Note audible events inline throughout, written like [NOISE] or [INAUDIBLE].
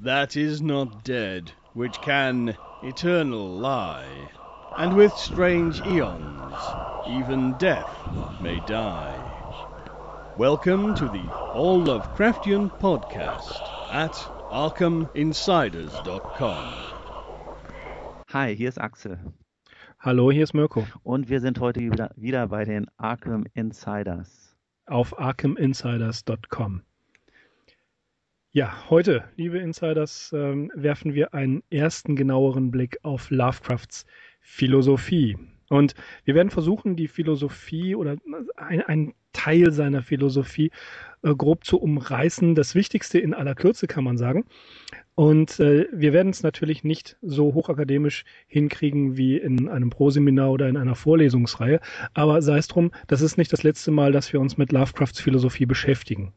that is not dead, which can eternal lie, and with strange eons even death may die. Welcome to the All Lovecraftian Podcast at ArkhamInsiders.com. Hi, hier ist Axel. Hallo, hier ist Mirko. Und wir sind heute wieder, wieder bei den Arkham Insiders. Auf ArkhamInsiders.com. Ja, heute, liebe Insiders, ähm, werfen wir einen ersten genaueren Blick auf Lovecrafts Philosophie. Und wir werden versuchen, die Philosophie oder einen Teil seiner Philosophie äh, grob zu umreißen. Das Wichtigste in aller Kürze kann man sagen. Und äh, wir werden es natürlich nicht so hochakademisch hinkriegen wie in einem Proseminar oder in einer Vorlesungsreihe. Aber sei es drum, das ist nicht das letzte Mal, dass wir uns mit Lovecrafts Philosophie beschäftigen.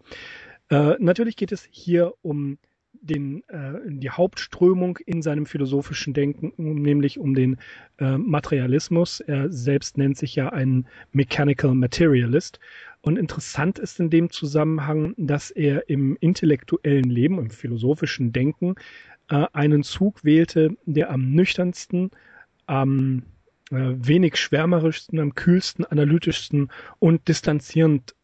Äh, natürlich geht es hier um den, äh, die Hauptströmung in seinem philosophischen Denken, nämlich um den äh, Materialismus. Er selbst nennt sich ja ein Mechanical Materialist. Und interessant ist in dem Zusammenhang, dass er im intellektuellen Leben, im philosophischen Denken, äh, einen Zug wählte, der am nüchternsten, am äh, wenig schwärmerischsten, am kühlsten, analytischsten und distanzierend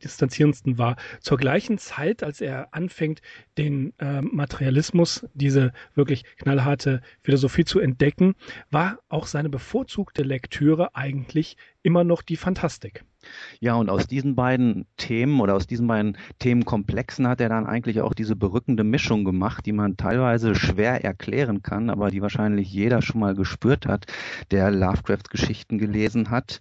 distanzierendsten war. Zur gleichen Zeit, als er anfängt, den äh, Materialismus, diese wirklich knallharte Philosophie zu entdecken, war auch seine bevorzugte Lektüre eigentlich immer noch die Fantastik. Ja, und aus diesen beiden Themen oder aus diesen beiden Themenkomplexen hat er dann eigentlich auch diese berückende Mischung gemacht, die man teilweise schwer erklären kann, aber die wahrscheinlich jeder schon mal gespürt hat, der Lovecrafts Geschichten gelesen hat.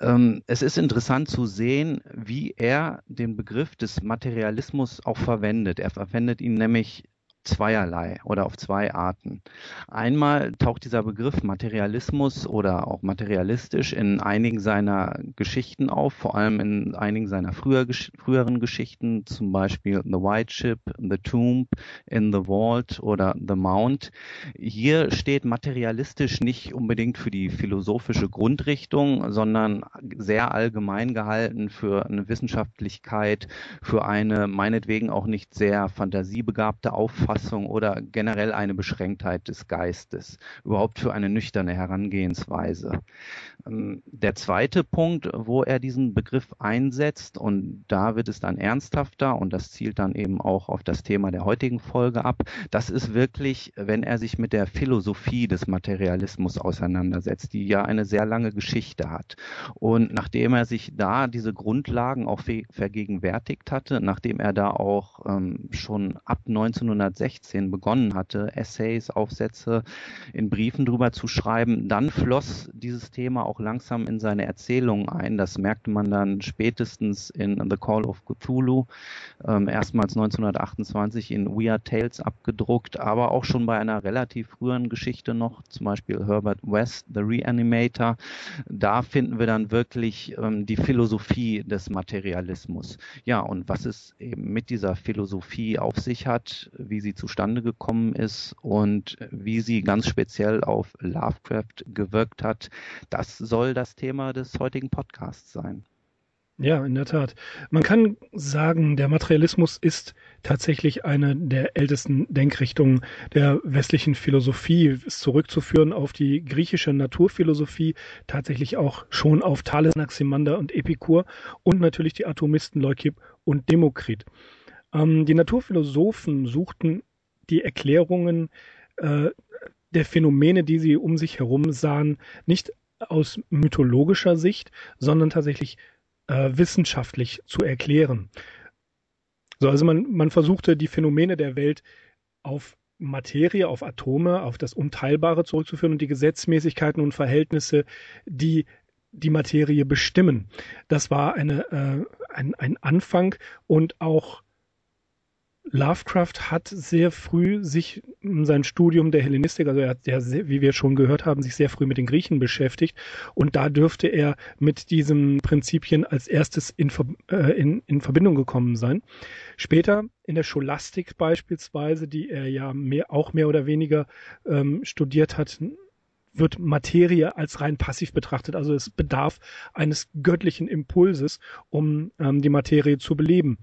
Ähm, es ist interessant zu sehen, wie er den Begriff des Materialismus auch verwendet. Er verwendet ihn nämlich zweierlei oder auf zwei Arten. Einmal taucht dieser Begriff Materialismus oder auch materialistisch in einigen seiner Geschichten auf, vor allem in einigen seiner früher, früheren Geschichten, zum Beispiel The White Ship, The Tomb, In the Vault oder The Mount. Hier steht materialistisch nicht unbedingt für die philosophische Grundrichtung, sondern sehr allgemein gehalten für eine Wissenschaftlichkeit, für eine meinetwegen auch nicht sehr fantasiebegabte Auffassung Auffassung oder generell eine Beschränktheit des Geistes, überhaupt für eine nüchterne Herangehensweise. Ähm, der zweite Punkt, wo er diesen Begriff einsetzt, und da wird es dann ernsthafter und das zielt dann eben auch auf das Thema der heutigen Folge ab, das ist wirklich, wenn er sich mit der Philosophie des Materialismus auseinandersetzt, die ja eine sehr lange Geschichte hat. Und nachdem er sich da diese Grundlagen auch vergegenwärtigt hatte, nachdem er da auch ähm, schon ab 1960 16 begonnen hatte, Essays, Aufsätze in Briefen drüber zu schreiben, dann floss dieses Thema auch langsam in seine Erzählungen ein. Das merkte man dann spätestens in The Call of Cthulhu, ähm, erstmals 1928 in Weird Tales abgedruckt, aber auch schon bei einer relativ früheren Geschichte noch, zum Beispiel Herbert West, The Reanimator. Da finden wir dann wirklich ähm, die Philosophie des Materialismus. Ja, und was es eben mit dieser Philosophie auf sich hat, wie sie zustande gekommen ist und wie sie ganz speziell auf Lovecraft gewirkt hat. Das soll das Thema des heutigen Podcasts sein. Ja, in der Tat. Man kann sagen, der Materialismus ist tatsächlich eine der ältesten Denkrichtungen der westlichen Philosophie, ist zurückzuführen auf die griechische Naturphilosophie, tatsächlich auch schon auf Thales, Anaximander und Epikur und natürlich die Atomisten Leukip und Demokrit. Ähm, die Naturphilosophen suchten die Erklärungen äh, der Phänomene, die sie um sich herum sahen, nicht aus mythologischer Sicht, sondern tatsächlich äh, wissenschaftlich zu erklären. So, also man, man versuchte die Phänomene der Welt auf Materie, auf Atome, auf das Unteilbare zurückzuführen und die Gesetzmäßigkeiten und Verhältnisse, die die Materie bestimmen. Das war eine, äh, ein, ein Anfang und auch Lovecraft hat sehr früh sich in sein Studium der Hellenistik, also er hat ja, sehr, wie wir schon gehört haben, sich sehr früh mit den Griechen beschäftigt und da dürfte er mit diesen Prinzipien als erstes in, äh, in, in Verbindung gekommen sein. Später in der Scholastik beispielsweise, die er ja mehr, auch mehr oder weniger ähm, studiert hat, wird Materie als rein passiv betrachtet. Also es bedarf eines göttlichen Impulses, um ähm, die Materie zu beleben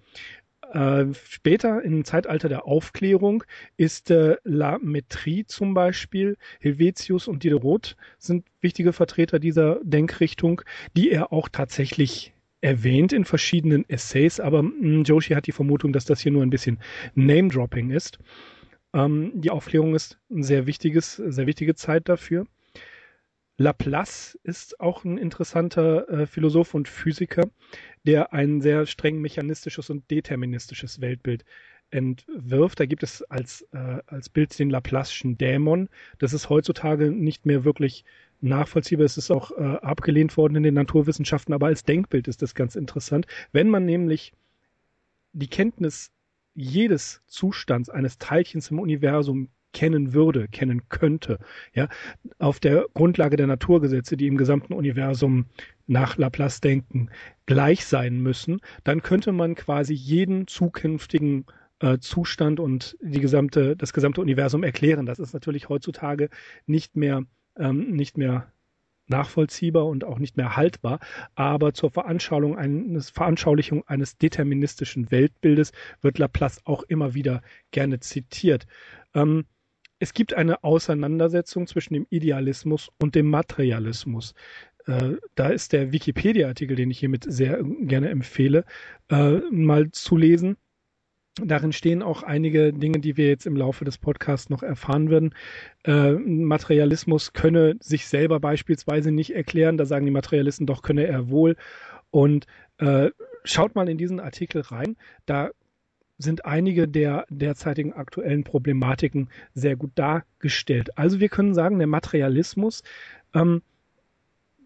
Äh, später im Zeitalter der Aufklärung ist äh, La Metrie zum Beispiel, Helvetius und Diderot sind wichtige Vertreter dieser Denkrichtung, die er auch tatsächlich erwähnt in verschiedenen Essays, aber mh, hm, Joshi hat die Vermutung, dass das hier nur ein bisschen Name-Dropping ist. Ähm, die Aufklärung ist ein sehr wichtiges, sehr wichtige Zeit dafür. Laplace ist auch ein interessanter äh, Philosoph und Physiker, der ein sehr streng mechanistisches und deterministisches Weltbild entwirft. Da gibt es als, äh, als Bild den Laplace'schen Dämon. Das ist heutzutage nicht mehr wirklich nachvollziehbar. Es ist auch äh, abgelehnt worden in den Naturwissenschaften, aber als Denkbild ist das ganz interessant. Wenn man nämlich die Kenntnis jedes Zustands eines Teilchens im Universum kennen würde, kennen könnte, ja, auf der Grundlage der Naturgesetze, die im gesamten Universum nach Laplace denken, gleich sein müssen, dann könnte man quasi jeden zukünftigen äh, Zustand und die gesamte, das gesamte Universum erklären. Das ist natürlich heutzutage nicht mehr, ähm, nicht mehr nachvollziehbar und auch nicht mehr haltbar, aber zur Veranschaulichung eines, Veranschaulichung eines deterministischen Weltbildes wird Laplace auch immer wieder gerne zitiert. Ähm, es gibt eine Auseinandersetzung zwischen dem Idealismus und dem Materialismus. Äh, da ist der Wikipedia-Artikel, den ich hiermit sehr gerne empfehle, äh, mal zu lesen. Darin stehen auch einige Dinge, die wir jetzt im Laufe des Podcasts noch erfahren werden. Äh, Materialismus könne sich selber beispielsweise nicht erklären. Da sagen die Materialisten, doch könne er wohl. Und äh, schaut mal in diesen Artikel rein. Da sind einige der derzeitigen aktuellen Problematiken sehr gut dargestellt. Also wir können sagen, der Materialismus ähm,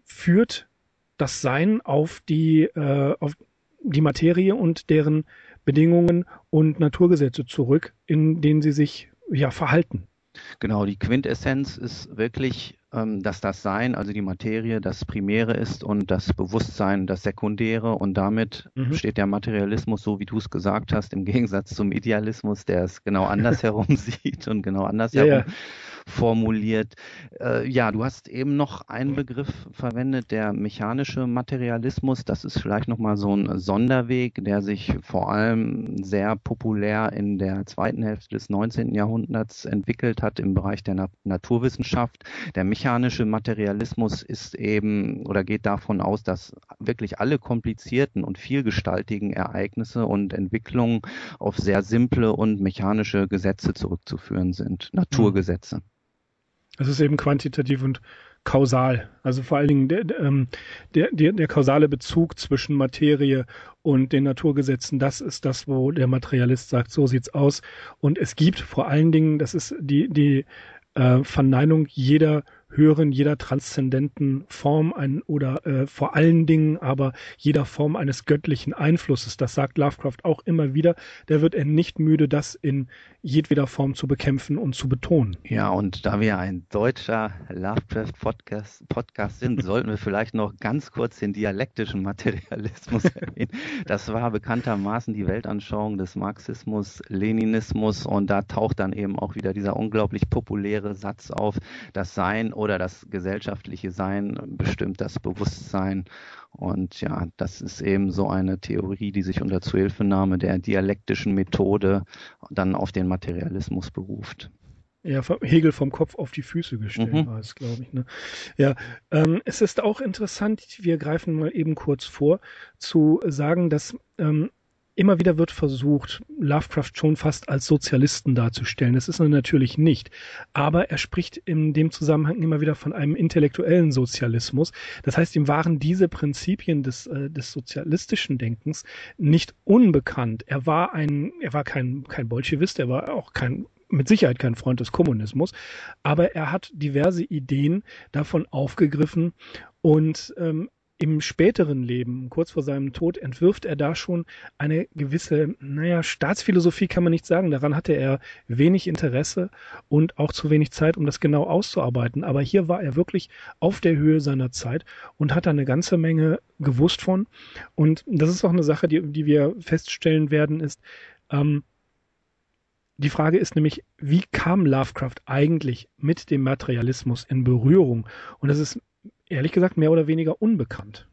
führt das Sein auf die, äh, auf die Materie und deren Bedingungen und Naturgesetze zurück, in denen sie sich ja verhalten. Genau, die Quintessenz ist wirklich dass das Sein, also die Materie, das Primäre ist und das Bewusstsein das Sekundäre. Und damit mhm. steht der Materialismus, so wie du es gesagt hast, im Gegensatz zum Idealismus, der es genau [LAUGHS] andersherum [LAUGHS] sieht und genau andersherum ja, ja. Formuliert. Äh, ja, du hast eben noch einen Begriff verwendet, der mechanische Materialismus. Das ist vielleicht nochmal so ein Sonderweg, der sich vor allem sehr populär in der zweiten Hälfte des 19. Jahrhunderts entwickelt hat im Bereich der Na Naturwissenschaft. Der mechanische Materialismus ist eben oder geht davon aus, dass wirklich alle komplizierten und vielgestaltigen Ereignisse und Entwicklungen auf sehr simple und mechanische Gesetze zurückzuführen sind, Naturgesetze. Es ist eben quantitativ und kausal. Also vor allen Dingen der, ähm, der, der, der kausale Bezug zwischen Materie und den Naturgesetzen, das ist das, wo der Materialist sagt, so sieht's aus. Und es gibt vor allen Dingen, das ist die, die äh, Verneinung jeder höheren, jeder transzendenten Form ein, oder äh, vor allen Dingen aber jeder Form eines göttlichen Einflusses. Das sagt Lovecraft auch immer wieder. Der wird er nicht müde, das in jedweder Form zu bekämpfen und zu betonen. Ja, und da wir ein deutscher Lovecraft-Podcast Podcast sind, [LAUGHS] sollten wir vielleicht noch ganz kurz den dialektischen Materialismus [LAUGHS] erwähnen. Das war bekanntermaßen die Weltanschauung des Marxismus, Leninismus und da taucht dann eben auch wieder dieser unglaublich populäre Satz auf, das Sein oder das gesellschaftliche Sein bestimmt das Bewusstsein. Und ja, das ist eben so eine Theorie, die sich unter Zuhilfenahme der dialektischen Methode dann auf den Materialismus beruft. Ja, Hegel vom Kopf auf die Füße gestellt mhm. war es, glaube ich. Ne? Ja, ähm, es ist auch interessant, wir greifen mal eben kurz vor, zu sagen, dass ähm, immer wieder wird versucht, Lovecraft schon fast als Sozialisten darzustellen. Das ist er natürlich nicht. Aber er spricht in dem Zusammenhang immer wieder von einem intellektuellen Sozialismus. Das heißt, ihm waren diese Prinzipien des, äh, des sozialistischen Denkens nicht unbekannt. Er war ein, er war kein, kein Bolschewist, er war auch kein mit Sicherheit kein Freund des Kommunismus, aber er hat diverse Ideen davon aufgegriffen und ähm, im späteren Leben, kurz vor seinem Tod, entwirft er da schon eine gewisse, naja, Staatsphilosophie kann man nicht sagen. Daran hatte er wenig Interesse und auch zu wenig Zeit, um das genau auszuarbeiten. Aber hier war er wirklich auf der Höhe seiner Zeit und hat da eine ganze Menge gewusst von. Und das ist auch eine Sache, die, die wir feststellen werden, ist, ähm, die Frage ist nämlich, wie kam Lovecraft eigentlich mit dem Materialismus in Berührung? Und das ist ehrlich gesagt mehr oder weniger unbekannt.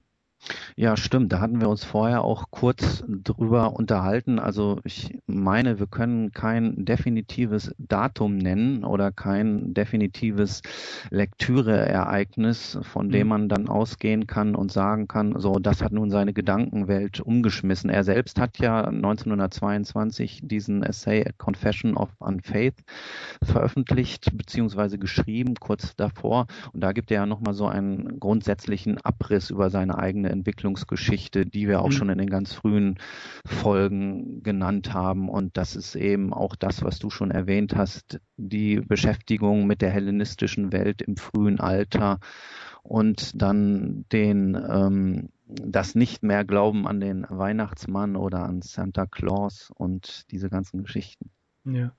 Ja, stimmt. Da hatten wir uns vorher auch kurz drüber unterhalten. Also ich meine, wir können kein definitives Datum nennen oder kein definitives Lektüreereignis, von dem mhm. man dann ausgehen kann und sagen kann, so, das hat nun seine Gedankenwelt umgeschmissen. Er selbst hat ja 1922 diesen Essay A Confession of Unfaith veröffentlicht beziehungsweise geschrieben, kurz davor. Und da gibt er ja nochmal so einen grundsätzlichen Abriss über seine eigene Entwicklungsgeschichte, die wir auch mhm. schon in den ganz frühen Folgen genannt haben. Und das ist eben auch das, was du schon erwähnt hast, die Beschäftigung mit der hellenistischen Welt im frühen Alter und dann den ähm, das nicht mehr Glauben an den Weihnachtsmann oder an Santa Claus und diese ganzen Geschichten. Ja,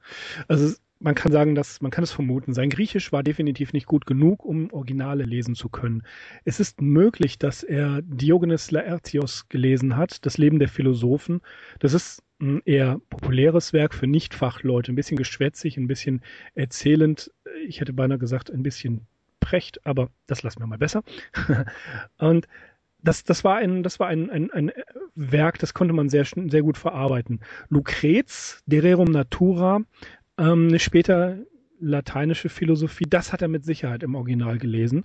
also man kann sagen, dass man kann es vermuten. Sein Griechisch war definitiv nicht gut genug, um Originale lesen zu können. Es ist möglich, dass er Diogenes Laertios gelesen hat, das Leben der Philosophen. Das ist ein eher populäres Werk für Nichtfachleute, ein bisschen geschwätzig, ein bisschen erzählend. Ich hätte beinahe gesagt, ein bisschen precht, aber das lassen wir mal besser. [LAUGHS] Und das, das war ein, das war ein, ein, ein Werk, das konnte man sehr, sehr gut verarbeiten. Lucrez, De Rerum Natura, ähm, später lateinische Philosophie, das hat er mit Sicherheit im Original gelesen.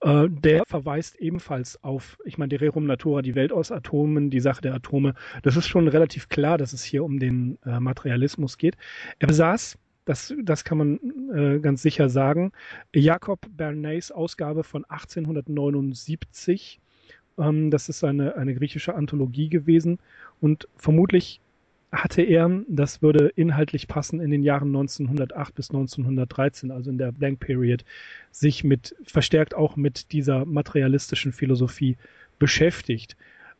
Äh, der verweist ebenfalls auf, ich meine, die Rerum Natura, die Welt aus Atomen, die Sache der Atome. Das ist schon relativ klar, dass es hier um den äh, Materialismus geht. Er besaß, das, das kann man äh, ganz sicher sagen, Jakob Bernays Ausgabe von 1879. Ähm, das ist eine, eine griechische Anthologie gewesen und vermutlich hatte er, das würde inhaltlich passen, in den Jahren 1908 bis 1913, also in der Blank Period, sich mit, verstärkt auch mit dieser materialistischen Philosophie beschäftigt.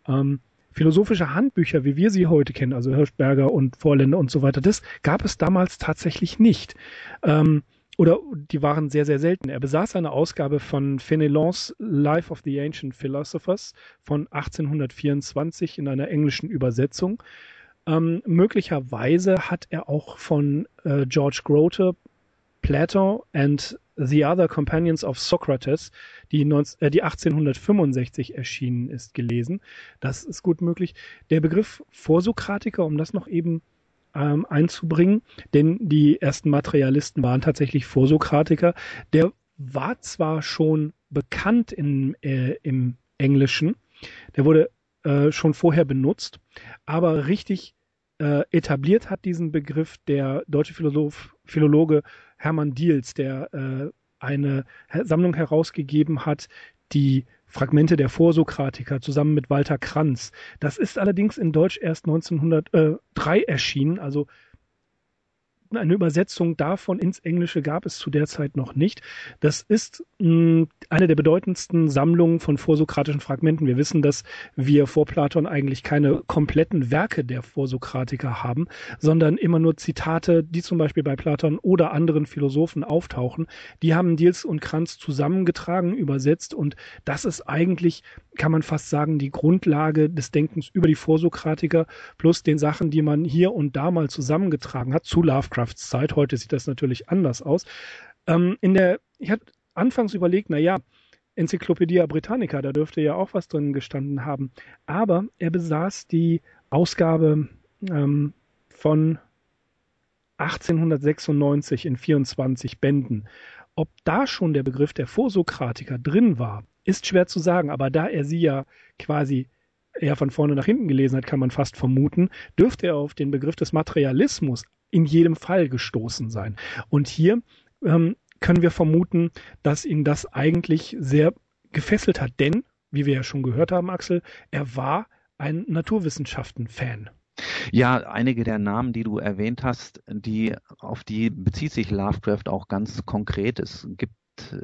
Ähm, philosophische Handbücher, wie wir sie heute kennen, also Hirschberger und Vorländer und so weiter, das gab es damals tatsächlich nicht. Ähm, oder die waren sehr, sehr selten. Er besaß eine Ausgabe von Fenelons Life of the Ancient Philosophers von 1824 in einer englischen Übersetzung. Ähm, möglicherweise hat er auch von äh, George Grote Plato and the Other Companions of Socrates, die, 19, äh, die 1865 erschienen ist, gelesen. Das ist gut möglich. Der Begriff Vorsokratiker, um das noch eben ähm, einzubringen, denn die ersten Materialisten waren tatsächlich Vorsokratiker, der war zwar schon bekannt in, äh, im Englischen, der wurde äh, schon vorher benutzt, aber richtig äh, etabliert hat diesen Begriff der deutsche Philosoph, Philologe Hermann Diels, der äh, eine Sammlung herausgegeben hat, die Fragmente der Vorsokratiker zusammen mit Walter Kranz. Das ist allerdings in Deutsch erst 1903 erschienen, also eine Übersetzung davon ins Englische gab es zu der Zeit noch nicht. Das ist mh, hm, eine der bedeutendsten Sammlungen von vorsokratischen Fragmenten. Wir wissen, dass wir vor Platon eigentlich keine kompletten Werke der Vorsokratiker haben, sondern immer nur Zitate, die zum Beispiel bei Platon oder anderen Philosophen auftauchen. Die haben Diels und Kranz zusammengetragen, übersetzt und das ist eigentlich, kann man fast sagen, die Grundlage des Denkens über die Vorsokratiker plus den Sachen, die man hier und da mal zusammengetragen hat zu Lovecraft Lovecrafts Zeit. Heute sieht das natürlich anders aus. Ähm, in der, ich hatte anfangs überlegt, na ja, Enzyklopädie Britannica, da dürfte ja auch was drin gestanden haben. Aber er besaß die Ausgabe ähm, von 1896 in 24 Bänden. Ob da schon der Begriff der Vorsokratiker drin war, ist schwer zu sagen, aber da er sie ja quasi eher von vorne nach hinten gelesen hat, kann man fast vermuten, dürfte er auf den Begriff des Materialismus in jedem Fall gestoßen sein. Und hier ähm, können wir vermuten, dass ihn das eigentlich sehr gefesselt hat, denn, wie wir ja schon gehört haben, Axel, er war ein Naturwissenschaften-Fan. Ja, einige der Namen, die du erwähnt hast, die, auf die bezieht sich Lovecraft auch ganz konkret. Es gibt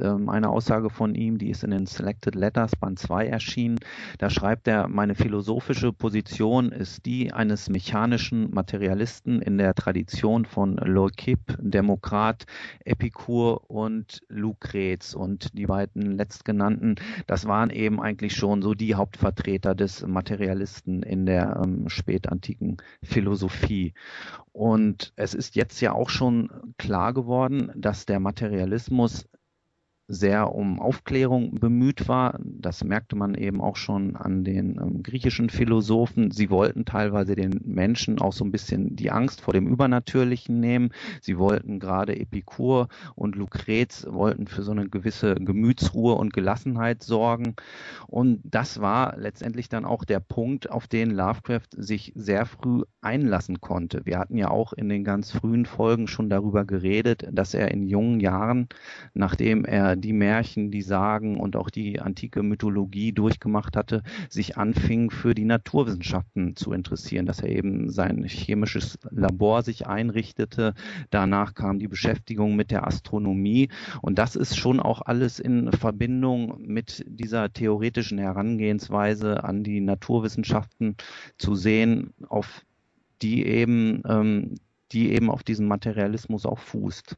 ähm, eine Aussage von ihm, die ist in den Selected Letters Band 2 erschienen. Da schreibt er, meine philosophische Position ist die eines mechanischen Materialisten in der Tradition von Leucipp, Demokrat, Epikur und Lucrez. Und die beiden letztgenannten, das waren eben eigentlich schon so die Hauptvertreter des Materialisten in der ähm, spätantiken Philosophie. Und es ist jetzt ja auch schon klar geworden, dass der Materialismus sehr um Aufklärung bemüht war. Das merkte man eben auch schon an den ähm, griechischen Philosophen. Sie wollten teilweise den Menschen auch so ein bisschen die Angst vor dem Übernatürlichen nehmen. Sie wollten gerade Epikur und Lucrez wollten für so eine gewisse Gemütsruhe und Gelassenheit sorgen. Und das war letztendlich dann auch der Punkt, auf den Lovecraft sich sehr früh einlassen konnte. Wir hatten ja auch in den ganz frühen Folgen schon darüber geredet, dass er in jungen Jahren, nachdem er die Märchen, die Sagen und auch die antike Mythologie durchgemacht hatte, sich anfing für die Naturwissenschaften zu interessieren, dass er eben sein chemisches Labor sich einrichtete. Danach kam die Beschäftigung mit der Astronomie und das ist schon auch alles in Verbindung mit dieser theoretischen Herangehensweise an die Naturwissenschaften zu sehen, auf die eben, ähm, die eben auf diesen Materialismus auch fußt.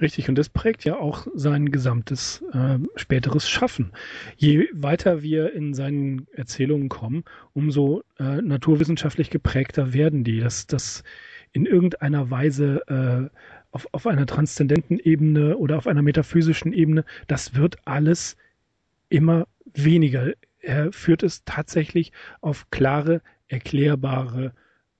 Richtig, und das prägt ja auch sein gesamtes äh, späteres Schaffen. Je weiter wir in seinen Erzählungen kommen, umso äh, naturwissenschaftlich geprägter werden die. Dass das in irgendeiner Weise äh, auf, auf einer transzendenten Ebene oder auf einer metaphysischen Ebene, das wird alles immer weniger. Er führt es tatsächlich auf klare, erklärbare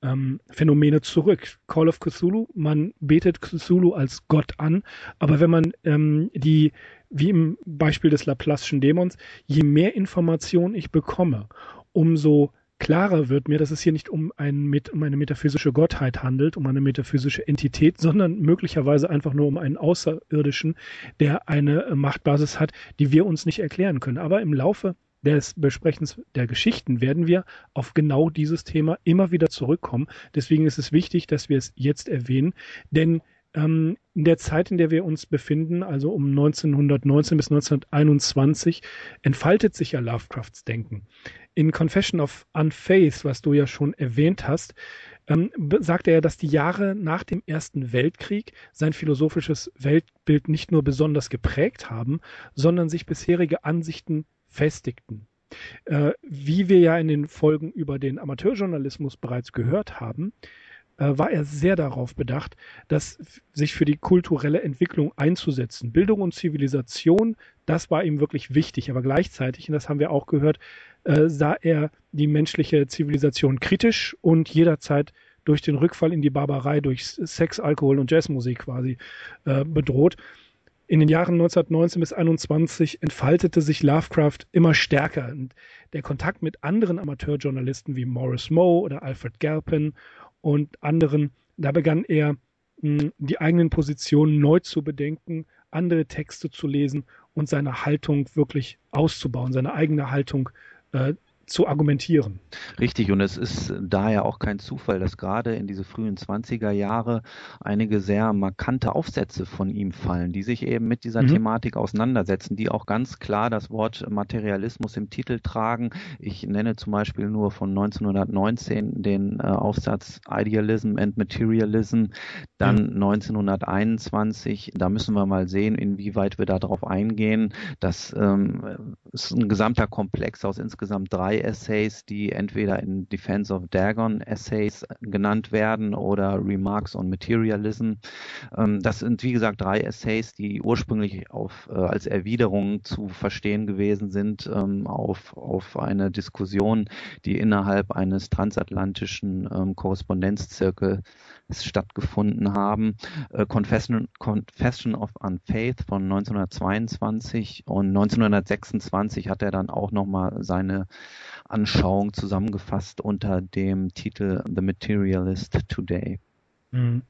ähm, Phänomene zurück. Call of Cthulhu, man betet Cthulhu als Gott an, aber wenn man ähm, die, wie im Beispiel des Laplace'schen Dämons, je mehr Information ich bekomme, umso klarer wird mir, dass es hier nicht um, ein, um eine metaphysische Gottheit handelt, um eine metaphysische Entität, sondern möglicherweise einfach nur um einen Außerirdischen, der eine Machtbasis hat, die wir uns nicht erklären können. Aber im Laufe des Besprechens der Geschichten werden wir auf genau dieses Thema immer wieder zurückkommen. Deswegen ist es wichtig, dass wir es jetzt erwähnen, denn ähm, in der Zeit, in der wir uns befinden, also um 1919 bis 1921, entfaltet sich ja Lovecrafts Denken. In Confession of Unfaith, was du ja schon erwähnt hast, ähm, sagt er, dass die Jahre nach dem Ersten Weltkrieg sein philosophisches Weltbild nicht nur besonders geprägt haben, sondern sich bisherige Ansichten festigten. Äh, wie wir ja in den Folgen über den Amateurjournalismus bereits gehört haben, äh, war er sehr darauf bedacht, dass sich für die kulturelle Entwicklung einzusetzen. Bildung und Zivilisation, das war ihm wirklich wichtig, aber gleichzeitig, und das haben wir auch gehört, äh, sah er die menschliche Zivilisation kritisch und jederzeit durch den Rückfall in die Barbarei, durch Sex, Alkohol und Jazzmusik quasi äh, bedroht. In den Jahren 1919 bis 1921 entfaltete sich Lovecraft immer stärker. Und der Kontakt mit anderen Amateurjournalisten wie Morris Moe oder Alfred Galpin und anderen, da begann er, hm, die eigenen Positionen neu zu bedenken, andere Texte zu lesen und seine Haltung wirklich auszubauen, seine eigene Haltung äh, zu argumentieren. Richtig, und es ist daher auch kein Zufall, dass gerade in diese frühen 20er Jahre einige sehr markante Aufsätze von ihm fallen, die sich eben mit dieser mhm. Thematik auseinandersetzen, die auch ganz klar das Wort Materialismus im Titel tragen. Ich nenne zum Beispiel nur von 1919 den äh, Aufsatz Idealism and Materialism, dann mhm. 1921, da müssen wir mal sehen, inwieweit wir darauf eingehen. Das ähm, ist ein gesamter Komplex aus insgesamt drei Essays, die entweder in Defense of Dagon Essays genannt werden oder Remarks on Materialism. Ähm, das sind, wie gesagt, drei Essays, die ursprünglich auf, äh, als Erwiderung zu verstehen gewesen sind ähm, auf, auf eine Diskussion, die innerhalb eines transatlantischen ähm, Korrespondenzzirkels stattgefunden haben. Äh, Confession, Confession of Unfaith von 1922 und 1926 hat er dann auch nochmal seine Anschauung zusammengefasst unter dem Titel The Materialist Today. Mhm.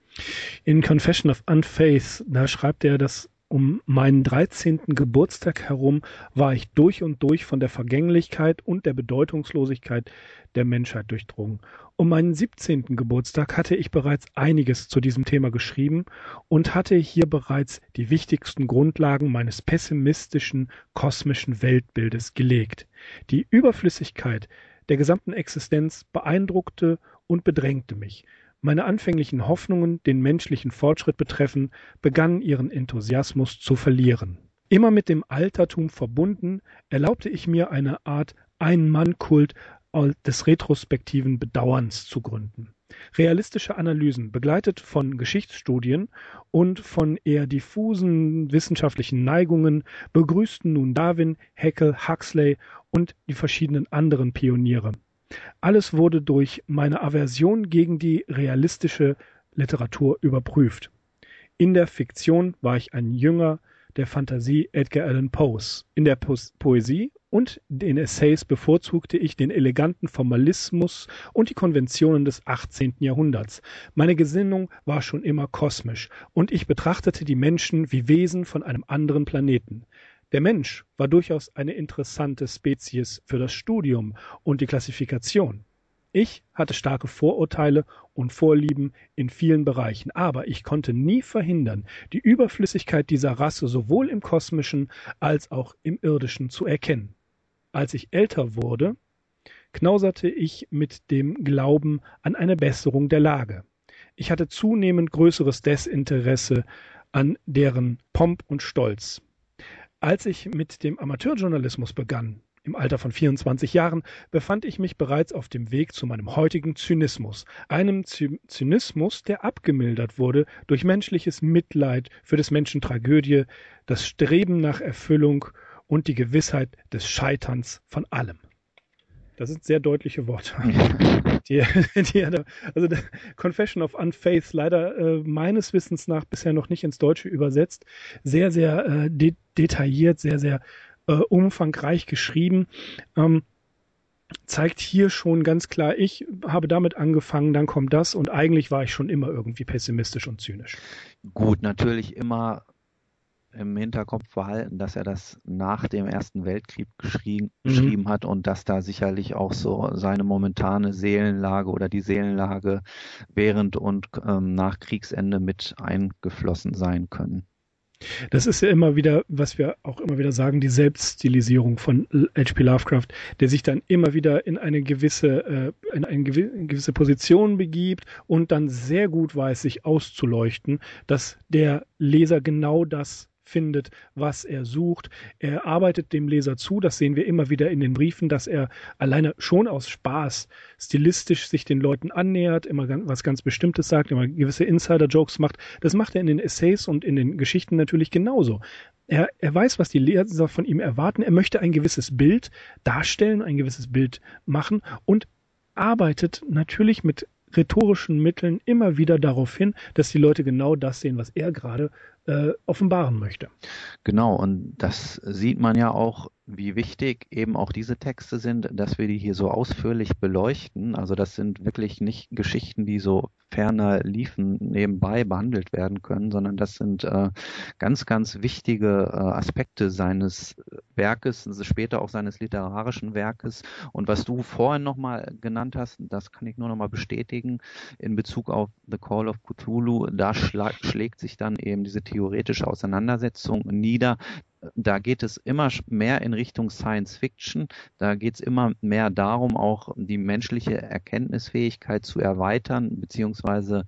In Confession of Unfaith, da schreibt er, dass um meinen 13. Geburtstag herum war ich durch und durch von der Vergänglichkeit und der Bedeutungslosigkeit der Menschheit durchdrungen. Um meinen 17. Geburtstag hatte ich bereits einiges zu diesem Thema geschrieben und hatte hier bereits die wichtigsten Grundlagen meines pessimistischen kosmischen Weltbildes gelegt. Die Überflüssigkeit der gesamten Existenz beeindruckte und bedrängte mich. Meine anfänglichen Hoffnungen, den menschlichen Fortschritt betreffen, begannen ihren Enthusiasmus zu verlieren. Immer mit dem Altertum verbunden, erlaubte ich mir eine Art Ein-Mann-Kult des retrospektiven Bedauerns zu gründen. Realistische Analysen, begleitet von Geschichtsstudien und von eher diffusen wissenschaftlichen Neigungen, begrüßten nun Darwin, Haeckel, Huxley und die verschiedenen anderen Pioniere. Alles wurde durch meine Aversion gegen die realistische Literatur überprüft. In der Fiktion war ich ein Jünger der Fantasie Edgar Allan Poes. In der po Poesie und den Essays bevorzugte ich den eleganten Formalismus und die Konventionen des 18. Jahrhunderts. Meine Gesinnung war schon immer kosmisch und ich betrachtete die Menschen wie Wesen von einem anderen Planeten. Der Mensch war durchaus eine interessante Spezies für das Studium und die Klassifikation. Ich hatte starke Vorurteile und Vorlieben in vielen Bereichen, aber ich konnte nie verhindern, die Überflüssigkeit dieser Rasse sowohl im kosmischen als auch im irdischen zu erkennen. Als ich älter wurde, knauserte ich mit dem Glauben an eine Besserung der Lage. Ich hatte zunehmend größeres Desinteresse an deren Pomp und Stolz. Als ich mit dem Amateurjournalismus begann, im Alter von 24 Jahren, befand ich mich bereits auf dem Weg zu meinem heutigen Zynismus, einem Zynismus, der abgemildert wurde durch menschliches Mitleid für des Menschen Tragödie, das Streben nach Erfüllung und die Gewissheit des Scheiterns von allem. Das sind sehr deutliche Worte. [LAUGHS] die, die, also Confession of Unfaith leider äh, meines Wissens nach bisher noch nicht ins Deutsche übersetzt. Sehr, sehr äh, de detailliert, sehr, sehr äh, umfangreich geschrieben. Ähm, zeigt hier schon ganz klar, ich habe damit angefangen, dann kommt das und eigentlich war ich schon immer irgendwie pessimistisch und zynisch. Gut, natürlich immer im Hinterkopf behalten, dass er das nach dem Ersten Weltkrieg geschrieben, mhm. geschrieben hat und dass da sicherlich auch so seine momentane Seelenlage oder die Seelenlage während und ähm, nach Kriegsende mit eingeflossen sein können. Das ist ja immer wieder, was wir auch immer wieder sagen, die Selbststilisierung von H.P. Lovecraft, der sich dann immer wieder in eine gewisse, äh, in eine gewisse Position begibt und dann sehr gut weiß, sich auszuleuchten, dass der Leser genau das findet, was er sucht. Er arbeitet dem Leser zu, das sehen wir immer wieder in den Briefen, dass er alleine schon aus Spaß stilistisch sich den Leuten annähert, immer was ganz Bestimmtes sagt, immer gewisse Insider-Jokes macht. Das macht er in den Essays und in den Geschichten natürlich genauso. Er, er weiß, was die Leser von ihm erwarten. Er möchte ein gewisses Bild darstellen, ein gewisses Bild machen und arbeitet natürlich mit rhetorischen Mitteln immer wieder darauf hin, dass die Leute genau das sehen, was er gerade äh, offenbaren möchte. Genau, und das sieht man ja auch wie wichtig eben auch diese Texte sind, dass wir die hier so ausführlich beleuchten. Also das sind wirklich nicht Geschichten, die so ferner liefen nebenbei behandelt werden können, sondern das sind äh, ganz, ganz wichtige äh, Aspekte seines Werkes, also später auch seines literarischen Werkes. Und was du vorhin nochmal genannt hast, das kann ich nur nochmal bestätigen in Bezug auf The Call of Cthulhu, da schlägt sich dann eben diese theoretische Auseinandersetzung nieder, da geht es immer mehr in Richtung Science Fiction. Da geht es immer mehr darum, auch die menschliche Erkenntnisfähigkeit zu erweitern, beziehungsweise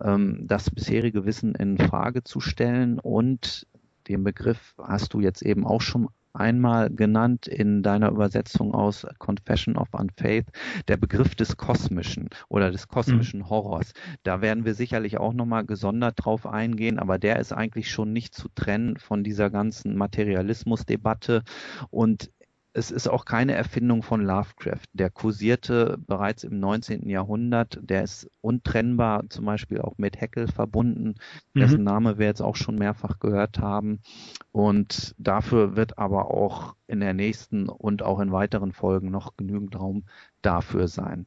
ähm, das bisherige Wissen in Frage zu stellen. Und den Begriff hast du jetzt eben auch schon einmal genannt in deiner Übersetzung aus Confession of Unfaith, der Begriff des Kosmischen oder des kosmischen mhm. Horrors. Da werden wir sicherlich auch nochmal gesondert drauf eingehen, aber der ist eigentlich schon nicht zu trennen von dieser ganzen Materialismusdebatte und es ist auch keine Erfindung von Lovecraft. Der kursierte bereits im 19. Jahrhundert. Der ist untrennbar zum Beispiel auch mit Heckel verbunden, mhm. dessen Name wir jetzt auch schon mehrfach gehört haben. Und dafür wird aber auch in der nächsten und auch in weiteren Folgen noch genügend Raum dafür sein.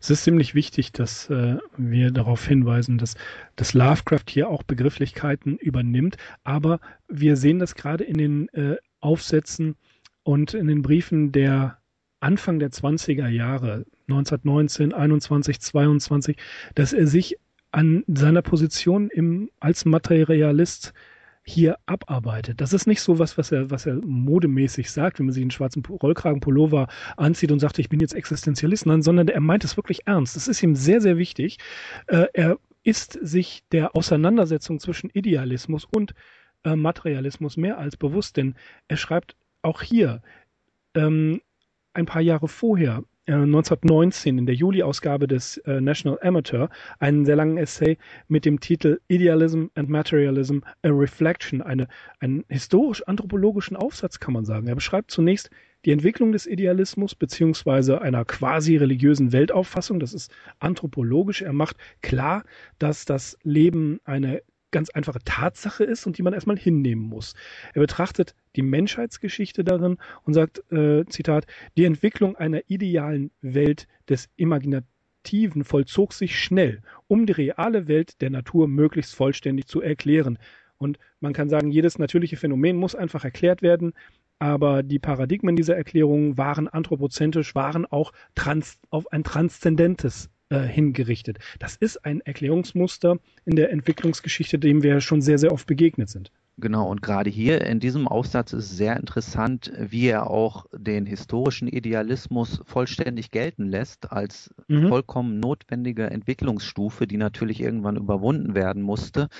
Es ist ziemlich wichtig, dass äh, wir darauf hinweisen, dass, dass Lovecraft hier auch Begrifflichkeiten übernimmt, aber wir sehen das gerade in den äh, Aufsätzen und in den Briefen der Anfang der 20er Jahre, 1919, 21, 22, dass er sich an seiner Position im, als Materialist hier abarbeitet. Das ist nicht so was, was er, was er modemäßig sagt, wenn man sich einen schwarzen Rollkragenpullover anzieht und sagt, ich bin jetzt Existenzialist, nein, sondern er meint es wirklich ernst. Das ist ihm sehr, sehr wichtig. Äh, er ist sich der Auseinandersetzung zwischen Idealismus und äh, Materialismus mehr als bewusst, denn er schreibt auch hier, ähm, ein paar Jahre vorher 1919 äh, in der Juli-Ausgabe des äh, National Amateur einen sehr langen Essay mit dem Titel Idealism and Materialism, a Reflection, eine, einen historisch-anthropologischen Aufsatz kann man sagen. Er beschreibt zunächst die Entwicklung des Idealismus beziehungsweise einer quasi religiösen Weltauffassung. Das ist anthropologisch. Er macht klar, dass das Leben eine ganz einfache Tatsache ist und die man erstmal hinnehmen muss. Er betrachtet die Menschheitsgeschichte darin und sagt, äh, Zitat, die Entwicklung einer idealen Welt des Imaginativen vollzog sich schnell, um die reale Welt der Natur möglichst vollständig zu erklären. Und man kann sagen, jedes natürliche Phänomen muss einfach erklärt werden, aber die Paradigmen dieser Erklärungen waren anthropozentrisch, waren auch trans, auf ein transzendentes äh, hingerichtet. Das ist ein Erklärungsmuster in der Entwicklungsgeschichte, dem wir schon sehr, sehr oft begegnet sind. Genau, und gerade hier in diesem Aufsatz ist sehr interessant, wie er auch den historischen Idealismus vollständig gelten lässt als mhm. vollkommen notwendige Entwicklungsstufe, die natürlich irgendwann überwunden werden musste,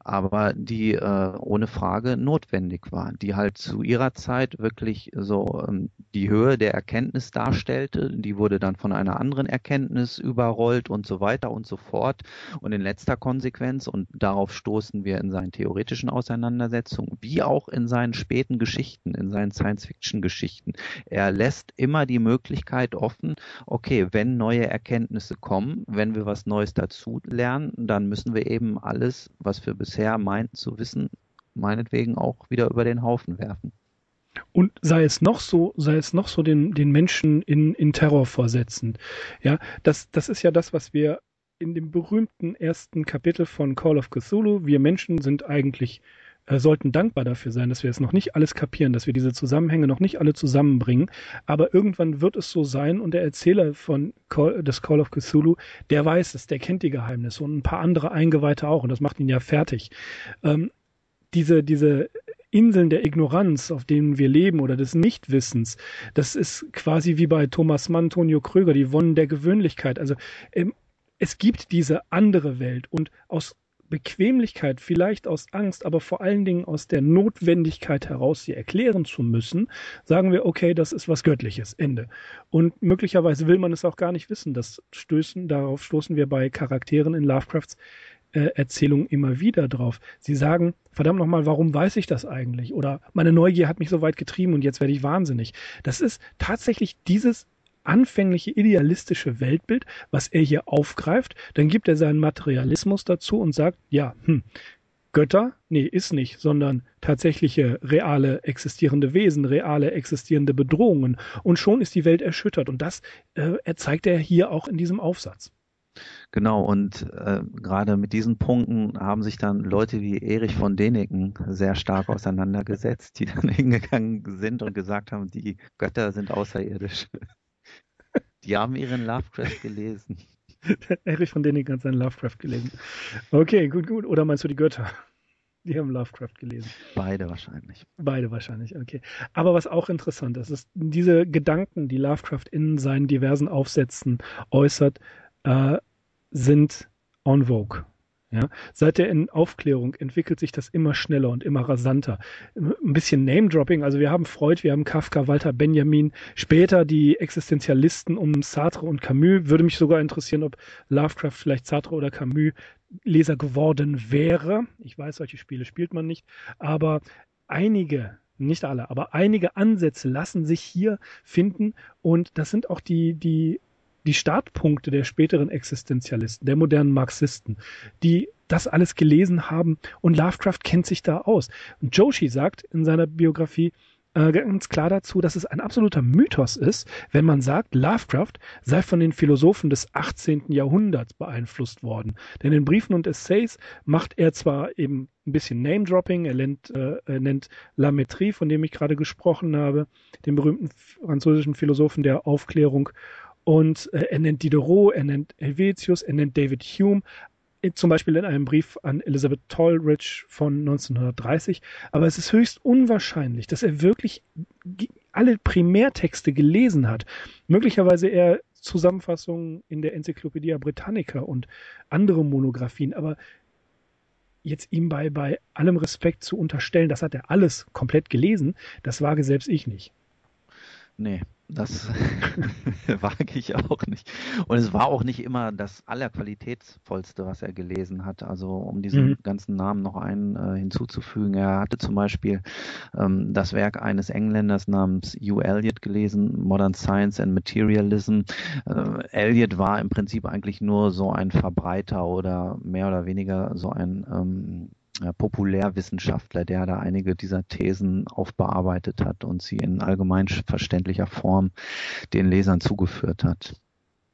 aber die äh, ohne Frage notwendig war, die halt zu ihrer Zeit wirklich so ähm, die Höhe der Erkenntnis darstellte, die wurde dann von einer anderen Erkenntnis überrollt und so weiter und so fort. Und in letzter Konsequenz, und darauf stoßen wir in seinen theoretischen Auseinandersetzungen, Auseinandersetzung, wie auch in seinen späten Geschichten, in seinen Science-Fiction-Geschichten. Er lässt immer die Möglichkeit offen, okay, wenn neue Erkenntnisse kommen, wenn wir was Neues dazu lernen, dann müssen wir eben alles, was wir bisher meinten zu wissen, meinetwegen auch wieder über den Haufen werfen. Und sei es noch so, sei es noch so den, den Menschen in, in Terror versetzend. Ja, das, das ist ja das, was wir in dem berühmten ersten Kapitel von Call of Cthulhu, wir Menschen sind eigentlich äh, sollten dankbar dafür sein, dass wir es noch nicht alles kapieren, dass wir diese Zusammenhänge noch nicht alle zusammenbringen. Aber irgendwann wird es so sein und der Erzähler von Call, des Call of Cthulhu, der weiß es, der kennt die Geheimnisse und ein paar andere Eingeweihte auch und das macht ihn ja fertig. Ähm, diese, diese Inseln der Ignoranz, auf denen wir leben oder des Nichtwissens, das ist quasi wie bei Thomas Mann, Tonio Kröger, die Wonnen der Gewöhnlichkeit. Also ähm, es gibt diese andere Welt und aus Bequemlichkeit, vielleicht aus Angst, aber vor allen Dingen aus der Notwendigkeit heraus, sie erklären zu müssen, sagen wir, okay, das ist was Göttliches, Ende. Und möglicherweise will man es auch gar nicht wissen. Das stößen, darauf stoßen wir bei Charakteren in Lovecrafts äh, Erzählung immer wieder drauf. Sie sagen, verdammt nochmal, warum weiß ich das eigentlich? Oder meine Neugier hat mich so weit getrieben und jetzt werde ich wahnsinnig. Das ist tatsächlich dieses anfängliche idealistische Weltbild, was er hier aufgreift. Dann gibt er seinen Materialismus dazu und sagt, ja, hm, Götter? Nee, ist nicht, sondern tatsächliche reale existierende Wesen, reale existierende Bedrohungen. Und schon ist die Welt erschüttert. Und das äh, zeigt er hier auch in diesem Aufsatz. Genau, und äh, gerade mit diesen Punkten haben sich dann Leute wie Erich von Däniken sehr stark auseinandergesetzt, die dann [LAUGHS] hingegangen sind und gesagt haben, die Götter sind außerirdisch. Die haben ihren Lovecraft gelesen. [LAUGHS] Erich von Däniken hat seinen Lovecraft gelesen. Okay, gut, gut. Oder meinst du die Götter? Die haben Lovecraft gelesen. Beide wahrscheinlich. Beide wahrscheinlich, okay. Aber was auch interessant ist, ist diese Gedanken, die Lovecraft in seinen diversen Aufsätzen äußert, äh, sind en vogue. Ja, seit der Aufklärung entwickelt sich das immer schneller und immer rasanter. Ein bisschen Name-Dropping, also wir haben Freud, wir haben Kafka, Walter Benjamin, später die Existenzialisten um Sartre und Camus. Würde mich sogar interessieren, ob Lovecraft vielleicht Sartre oder Camus Leser geworden wäre. Ich weiß, solche Spiele spielt man nicht, aber einige nicht alle, aber einige Ansätze lassen sich hier finden und das sind auch die, die die Startpunkte der späteren Existenzialisten, der modernen Marxisten, die das alles gelesen haben und Lovecraft kennt sich da aus. Und Joshi sagt in seiner Biografie äh, ganz klar dazu, dass es ein absoluter Mythos ist, wenn man sagt, Lovecraft sei von den Philosophen des 18. Jahrhunderts beeinflusst worden. Denn in Briefen und Essays macht er zwar eben ein bisschen Name-Dropping, er nennt, äh, er nennt Lametrie, von dem ich gerade gesprochen habe, den berühmten französischen Philosophen der Aufklärung und äh, er nennt Diderot, er nennt Helvetius, er nennt David Hume, zum Beispiel in einem Brief an Elizabeth Tolridge von 1930. Aber es ist höchst unwahrscheinlich, dass er wirklich alle Primärtexte gelesen hat. Möglicherweise eher Zusammenfassungen in der Enzyklopädie Britannica und andere Monographien, aber jetzt ihm bei, bei allem Respekt zu unterstellen, das hat er alles komplett gelesen, das wage selbst ich nicht. Nee, Das [LAUGHS] wage ich auch nicht. Und es war auch nicht immer das allerqualitätsvollste, was er gelesen hat. Also um diesen mhm. ganzen Namen noch einen äh, hinzuzufügen. Er hatte zum Beispiel ähm, das Werk eines Engländers namens Hugh Elliot gelesen, Modern Science and Materialism. Äh, Elliot war im Prinzip eigentlich nur so ein Verbreiter oder mehr oder weniger so ein ähm, äh, Populärwissenschaftler, der da einige dieser Thesen aufbearbeitet hat und sie in allgemein verständlicher Form den Lesern zugeführt hat.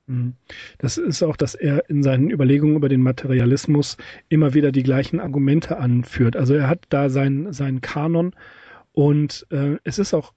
Mhm. Das ist auch, dass er in seinen Überlegungen über den Materialismus immer wieder die gleichen Argumente anführt. Also er hat da seinen, seinen Kanon und äh, es ist auch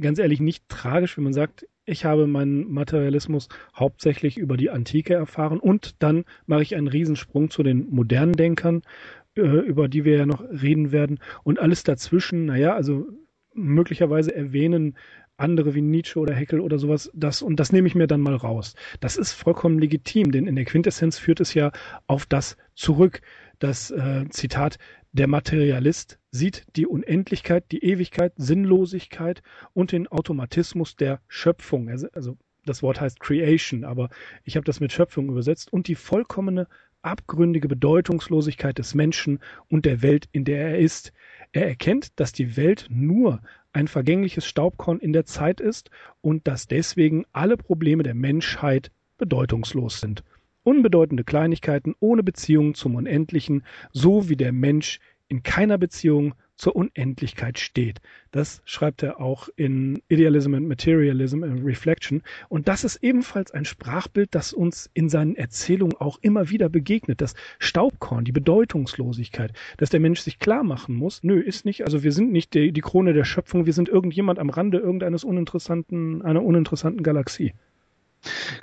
ganz ehrlich nicht tragisch, wenn man sagt, ich habe meinen Materialismus hauptsächlich über die Antike erfahren und dann mache ich einen Riesensprung zu den modernen Denkern äh, über die wir ja noch reden werden. Und alles dazwischen, naja, also möglicherweise erwähnen andere wie Nietzsche oder Heckel oder sowas, das und das nehme ich mir dann mal raus. Das ist vollkommen legitim, denn in der Quintessenz führt es ja auf das zurück. Das äh, Zitat, der Materialist sieht die Unendlichkeit, die Ewigkeit, Sinnlosigkeit und den Automatismus der Schöpfung. Also das Wort heißt Creation, aber ich habe das mit Schöpfung übersetzt und die vollkommene abgründige Bedeutungslosigkeit des Menschen und der Welt, in der er ist. Er erkennt, dass die Welt nur ein vergängliches Staubkorn in der Zeit ist und dass deswegen alle Probleme der Menschheit bedeutungslos sind. Unbedeutende Kleinigkeiten ohne Beziehung zum Unendlichen, so wie der Mensch in keiner Beziehung zur Unendlichkeit steht. Das schreibt er auch in Idealism and Materialism and Reflection. Und das ist ebenfalls ein Sprachbild, das uns in seinen Erzählungen auch immer wieder begegnet. Das Staubkorn, die Bedeutungslosigkeit, dass der Mensch sich klar machen muss, nö, ist nicht, also wir sind nicht die, die Krone der Schöpfung, wir sind irgendjemand am Rande irgendeines uninteressanten, einer uninteressanten Galaxie.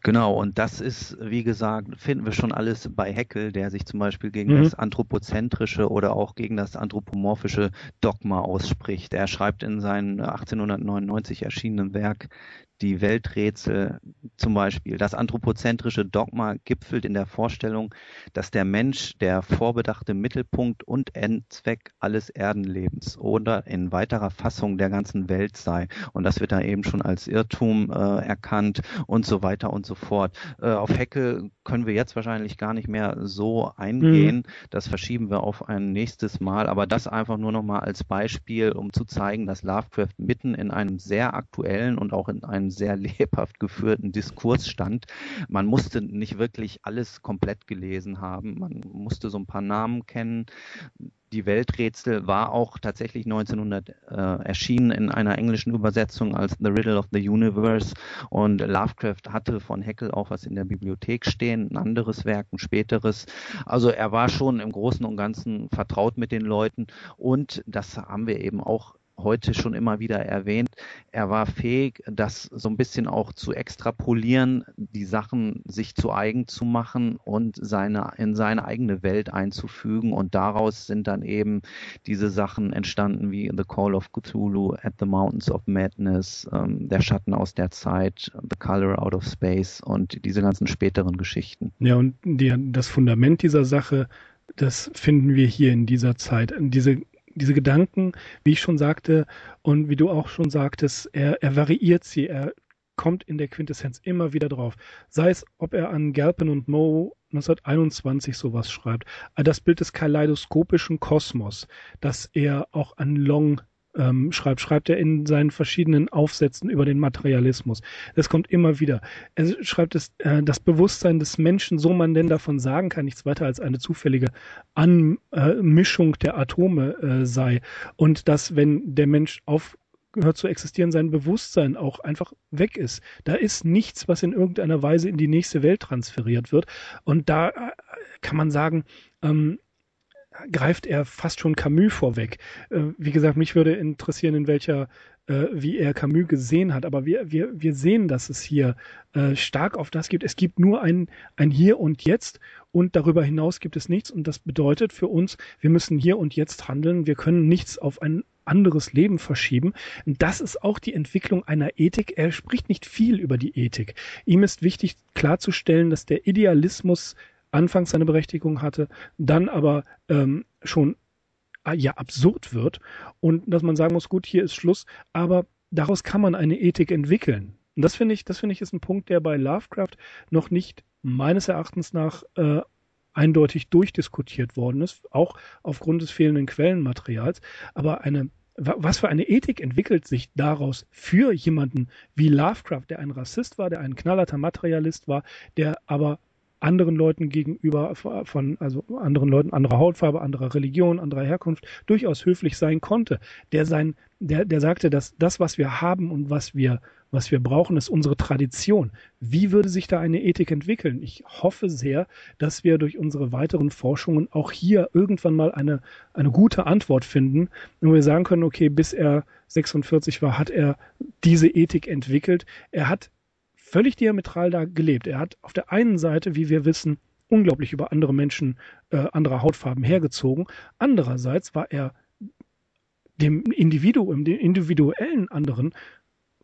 Genau, und das ist, wie gesagt, finden wir schon alles bei Heckel, der sich zum Beispiel gegen mhm. das anthropozentrische oder auch gegen das anthropomorphische Dogma ausspricht. Er schreibt in seinem 1899 erschienenen Werk die Welträtsel zum Beispiel. Das anthropozentrische Dogma gipfelt in der Vorstellung, dass der Mensch der vorbedachte Mittelpunkt und Endzweck alles Erdenlebens oder in weiterer Fassung der ganzen Welt sei. Und das wird da eben schon als Irrtum äh, erkannt und so weiter und so fort. Äh, auf Hecke können wir jetzt wahrscheinlich gar nicht mehr so eingehen. Mhm. Das verschieben wir auf ein nächstes Mal. Aber das einfach nur noch mal als Beispiel, um zu zeigen, dass Lovecraft mitten in einem sehr aktuellen und auch in einem sehr [LAUGHS] lebhaft geführten Diskurs stand. Man musste nicht wirklich alles komplett gelesen haben. Man musste so ein paar Namen kennen. Die Welträtsel war auch tatsächlich 1900 äh, erschienen in einer englischen Übersetzung als The Riddle of the Universe und Lovecraft hatte von Heckel auch was in der Bibliothek stehen, ein anderes Werk, ein späteres. Also er war schon im Großen und Ganzen vertraut mit den Leuten und das haben wir eben auch heute schon immer wieder erwähnt, er war fähig, das so ein bisschen auch zu extrapolieren, die Sachen sich zu eigen zu machen und seine, in seine eigene Welt einzufügen. Und daraus sind dann eben diese Sachen entstanden wie The Call of Cthulhu, At the Mountains of Madness, ähm, Der Schatten aus der Zeit, The Color Out of Space und diese ganzen späteren Geschichten. Ja, und die, das Fundament dieser Sache, das finden wir hier in dieser Zeit. Diese diese Gedanken, wie ich schon sagte und wie du auch schon sagtest, er, er variiert sie, er kommt in der Quintessenz immer wieder drauf. Sei es, ob er an Galpin und Moe 1921 sowas schreibt. Das Bild des kaleidoskopischen Kosmos, das er auch an Long ähm, schreibt, schreibt er in seinen verschiedenen Aufsätzen über den Materialismus. Das kommt immer wieder. Er schreibt es, äh, das Bewusstsein des Menschen, so man denn davon sagen kann, nichts weiter als eine zufällige Anmischung der Atome äh, sei. Und dass, wenn der Mensch aufhört zu existieren, sein Bewusstsein auch einfach weg ist. Da ist nichts, was in irgendeiner Weise in die nächste Welt transferiert wird. Und da äh, kann man sagen, ähm, greift er fast schon Camus vorweg. Äh, wie gesagt, mich würde interessieren, in welcher, äh, wie er Camus gesehen hat. Aber wir, wir, wir sehen, dass es hier äh, stark auf das gibt. Es gibt nur ein, ein Hier und Jetzt und darüber hinaus gibt es nichts. Und das bedeutet für uns, wir müssen hier und jetzt handeln. Wir können nichts auf ein anderes Leben verschieben. Und das ist auch die Entwicklung einer Ethik. Er spricht nicht viel über die Ethik. Ihm ist wichtig klarzustellen, dass der Idealismus anfangs seine Berechtigung hatte, dann aber ähm, schon ah, ja absurd wird und dass man sagen muss, gut, hier ist Schluss, aber daraus kann man eine Ethik entwickeln. Und das finde ich, das finde ich ist ein Punkt, der bei Lovecraft noch nicht meines Erachtens nach äh, eindeutig durchdiskutiert worden ist, auch aufgrund des fehlenden Quellenmaterials. Aber eine was für eine Ethik entwickelt sich daraus für jemanden wie Lovecraft, der ein Rassist war, der ein knallerter Materialist war, der aber anderen Leuten gegenüber von, also anderen Leuten anderer Hautfarbe, anderer Religion, anderer Herkunft durchaus höflich sein konnte. Der sein, der, der sagte, dass das, was wir haben und was wir, was wir brauchen, ist unsere Tradition. Wie würde sich da eine Ethik entwickeln? Ich hoffe sehr, dass wir durch unsere weiteren Forschungen auch hier irgendwann mal eine, eine gute Antwort finden, wo wir sagen können, okay, bis er 46 war, hat er diese Ethik entwickelt. Er hat völlig diametral da gelebt. Er hat auf der einen Seite, wie wir wissen, unglaublich über andere Menschen äh, anderer Hautfarben hergezogen. Andererseits war er dem Individuum, dem individuellen anderen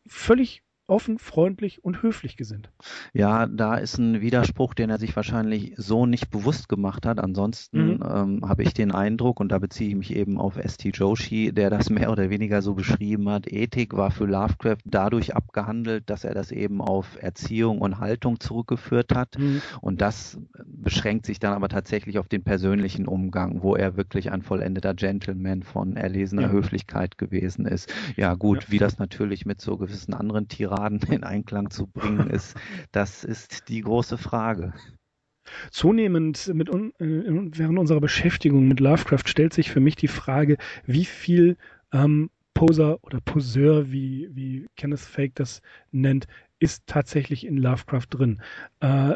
völlig offen, freundlich und höflich gesinnt. Ja, da ist ein Widerspruch, den er sich wahrscheinlich so nicht bewusst gemacht hat. Ansonsten mhm. ähm, habe ich den Eindruck, und da beziehe ich mich eben auf S.T. Joshi, der das mehr oder weniger so beschrieben hat, Ethik war für Lovecraft dadurch abgehandelt, dass er das eben auf Erziehung und Haltung zurückgeführt hat. Mhm. Und das beschränkt sich dann aber tatsächlich auf den persönlichen Umgang, wo er wirklich ein vollendeter Gentleman von erlesener ja. Höflichkeit gewesen ist. Ja gut, ja. wie das natürlich mit so gewissen anderen Tiraden [LAUGHS] in Einklang zu bringen ist, das ist die große Frage. Zunehmend mit, äh, während unserer Beschäftigung mit Lovecraft stellt sich für mich die Frage, wie viel ähm, Poser oder Poseur, wie, wie Kenneth Fake das nennt, ist tatsächlich in Lovecraft drin. Äh,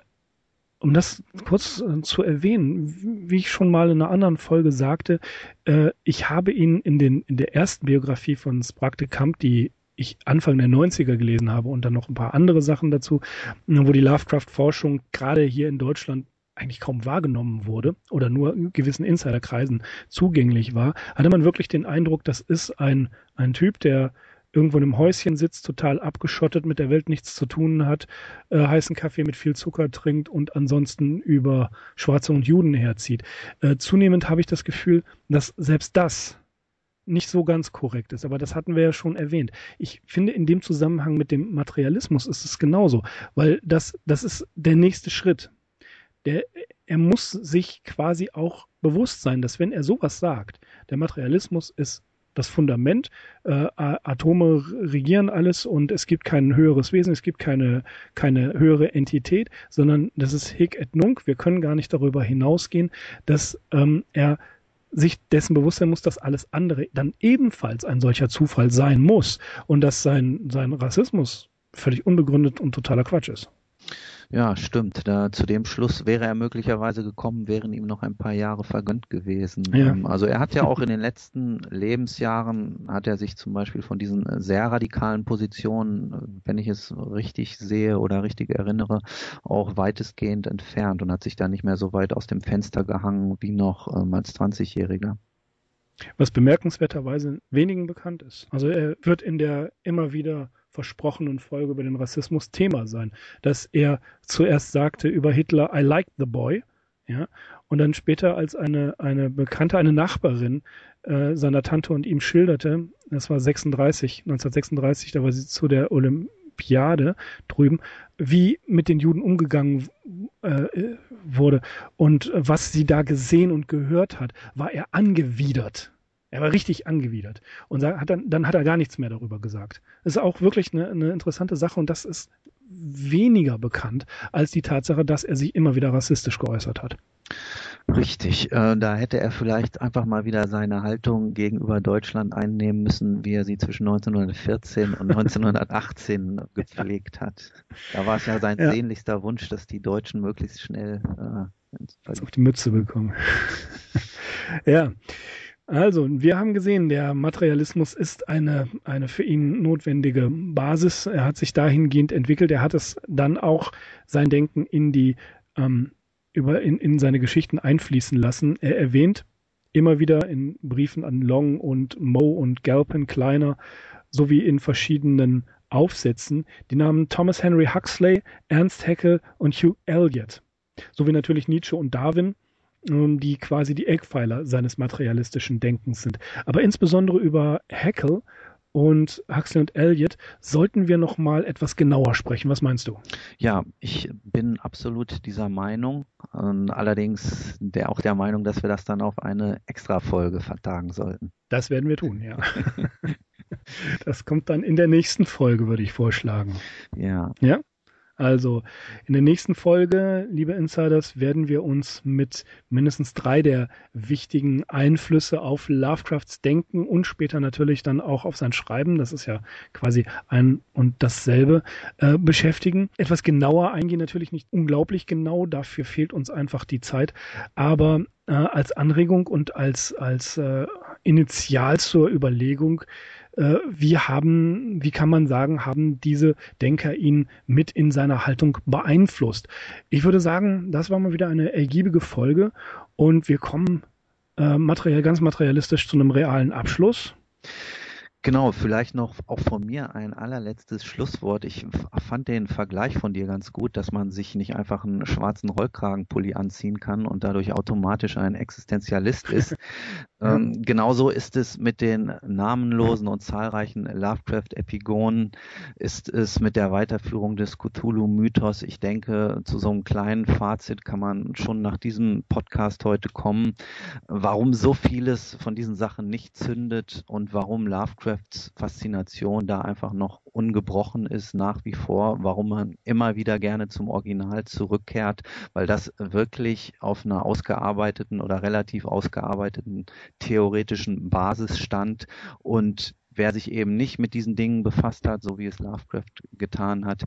um das kurz äh, zu erwähnen, wie ich schon mal in einer anderen Folge sagte, äh, ich habe ihn in, den, in der ersten Biografie von Sprague de Camp, die ich Anfang der 90er gelesen habe und dann noch ein paar andere Sachen dazu, wo die Lovecraft-Forschung gerade hier in Deutschland eigentlich kaum wahrgenommen wurde oder nur gewissen Insiderkreisen zugänglich war, hatte man wirklich den Eindruck, das ist ein, ein Typ, der irgendwo in einem Häuschen sitzt, total abgeschottet, mit der Welt nichts zu tun hat, äh, heißen Kaffee mit viel Zucker trinkt und ansonsten über Schwarze und Juden herzieht. Äh, zunehmend habe ich das Gefühl, dass selbst das nicht so ganz korrekt ist. Aber das hatten wir ja schon erwähnt. Ich finde, in dem Zusammenhang mit dem Materialismus ist es genauso, weil das, das ist der nächste Schritt. Der, er muss sich quasi auch bewusst sein, dass wenn er sowas sagt, der Materialismus ist das Fundament, äh, Atome regieren alles und es gibt kein höheres Wesen, es gibt keine, keine höhere Entität, sondern das ist Hic et Nunc. Wir können gar nicht darüber hinausgehen, dass ähm, er sich dessen bewusst sein muss, dass alles andere dann ebenfalls ein solcher Zufall sein muss und dass sein, sein Rassismus völlig unbegründet und totaler Quatsch ist. Ja, stimmt. Da, zu dem Schluss wäre er möglicherweise gekommen, wären ihm noch ein paar Jahre vergönnt gewesen. Ja. Ähm, also er hat ja auch in den letzten Lebensjahren, hat er sich zum Beispiel von diesen sehr radikalen Positionen, wenn ich es richtig sehe oder richtig erinnere, auch weitestgehend entfernt und hat sich da nicht mehr so weit aus dem Fenster gehangen wie noch ähm, als 20-Jähriger. Was bemerkenswerterweise wenigen bekannt ist. Also er wird in der immer wieder versprochenen Folge über den Rassismus Thema sein, dass er zuerst sagte über Hitler, I like the boy, ja, und dann später als eine, eine Bekannte, eine Nachbarin äh, seiner Tante und ihm schilderte, das war 36, 1936, da war sie zu der Olympiade drüben, wie mit den Juden umgegangen äh, wurde und was sie da gesehen und gehört hat, war er angewidert. Er war richtig angewidert. Und hat dann, dann hat er gar nichts mehr darüber gesagt. Das ist auch wirklich eine, eine interessante Sache und das ist weniger bekannt als die Tatsache, dass er sich immer wieder rassistisch geäußert hat. Richtig, äh, da hätte er vielleicht einfach mal wieder seine Haltung gegenüber Deutschland einnehmen müssen, wie er sie zwischen 1914 und [LAUGHS] 1918 gepflegt hat. Da war es ja sein ja. sehnlichster Wunsch, dass die Deutschen möglichst schnell äh, auf die Mütze bekommen. [LAUGHS] ja. Also, wir haben gesehen, der Materialismus ist eine, eine für ihn notwendige Basis. Er hat sich dahingehend entwickelt. Er hat es dann auch sein Denken in die, ähm, über, in, in seine Geschichten einfließen lassen. Er erwähnt immer wieder in Briefen an Long und Moe und Galpin Kleiner sowie in verschiedenen Aufsätzen die Namen Thomas Henry Huxley, Ernst Haeckel und Hugh Elliot, sowie natürlich Nietzsche und Darwin die quasi die Eckpfeiler seines materialistischen Denkens sind. Aber insbesondere über Haeckel und Huxley und Elliot sollten wir noch mal etwas genauer sprechen. Was meinst du? Ja, ich bin absolut dieser Meinung. allerdings der, auch der Meinung, dass wir das dann auf eine Extra-Folge vertagen sollten. Das werden wir tun, ja. [LAUGHS] das kommt dann in der nächsten Folge, würde ich vorschlagen. Ja. Ja? Also in der nächsten Folge, liebe Insiders, werden wir uns mit mindestens drei der wichtigen Einflüsse auf Lovecrafts Denken und später natürlich dann auch auf sein Schreiben, das ist ja quasi ein und dasselbe, äh, beschäftigen. Etwas genauer eingehen, natürlich nicht unglaublich genau, dafür fehlt uns einfach die Zeit, aber äh, als Anregung und als, als äh, Initial zur Überlegung, wie haben, wie kann man sagen, haben diese Denker ihn mit in seiner Haltung beeinflusst? Ich würde sagen, das war mal wieder eine ergiebige Folge und wir kommen äh, materiell, ganz materialistisch zu einem realen Abschluss. Genau, vielleicht noch auch von mir ein allerletztes Schlusswort. Ich fand den Vergleich von dir ganz gut, dass man sich nicht einfach einen schwarzen Rollkragenpulli anziehen kann und dadurch automatisch ein Existenzialist ist. [LAUGHS] ähm, genauso ist es mit den namenlosen und zahlreichen Lovecraft-Epigonen, ist es mit der Weiterführung des Cthulhu-Mythos. Ich denke, zu so einem kleinen Fazit kann man schon nach diesem Podcast heute kommen, warum so vieles von diesen Sachen nicht zündet und warum Lovecraft Lovecrafts Faszination da einfach noch ungebrochen ist nach wie vor, warum man immer wieder gerne zum Original zurückkehrt, weil das wirklich auf einer ausgearbeiteten oder relativ ausgearbeiteten theoretischen Basis stand und wer sich eben nicht mit diesen Dingen befasst hat, so wie es Lovecraft getan hat,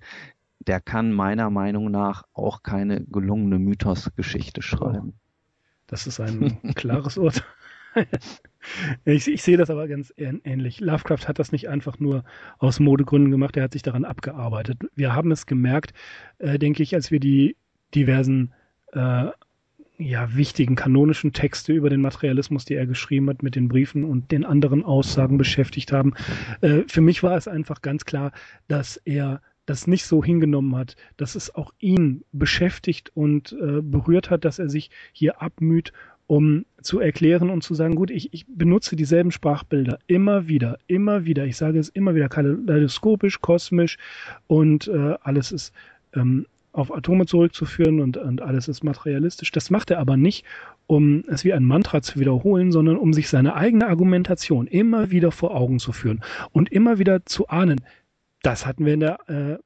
der kann meiner Meinung nach auch keine gelungene Mythos-Geschichte schreiben. Das ist ein klares Urteil. [LAUGHS] ich, ich, sehe das aber ganz ähnlich. Lovecraft hat das nicht einfach nur aus Modegründen gemacht, er hat sich daran abgearbeitet. Wir haben es gemerkt, äh, denke ich, als wir die diversen äh, ja, wichtigen kanonischen Texte über den Materialismus, die er geschrieben hat, mit den Briefen und den anderen Aussagen beschäftigt haben. Äh, für mich war es einfach ganz klar, dass er das nicht so hingenommen hat, dass es auch ihn beschäftigt und äh, berührt hat, dass er sich hier abmüht um zu erklären und zu sagen, gut, ich, ich benutze dieselben Sprachbilder immer wieder, immer wieder. Ich sage es immer wieder, kaleidoskopisch, kosmisch und äh, alles ist ähm, auf Atome zurückzuführen und, und alles ist materialistisch. Das macht er aber nicht, um es wie ein Mantra zu wiederholen, sondern um sich seine eigene Argumentation immer wieder vor Augen zu führen und immer wieder zu ahnen. Das hatten wir in der äh,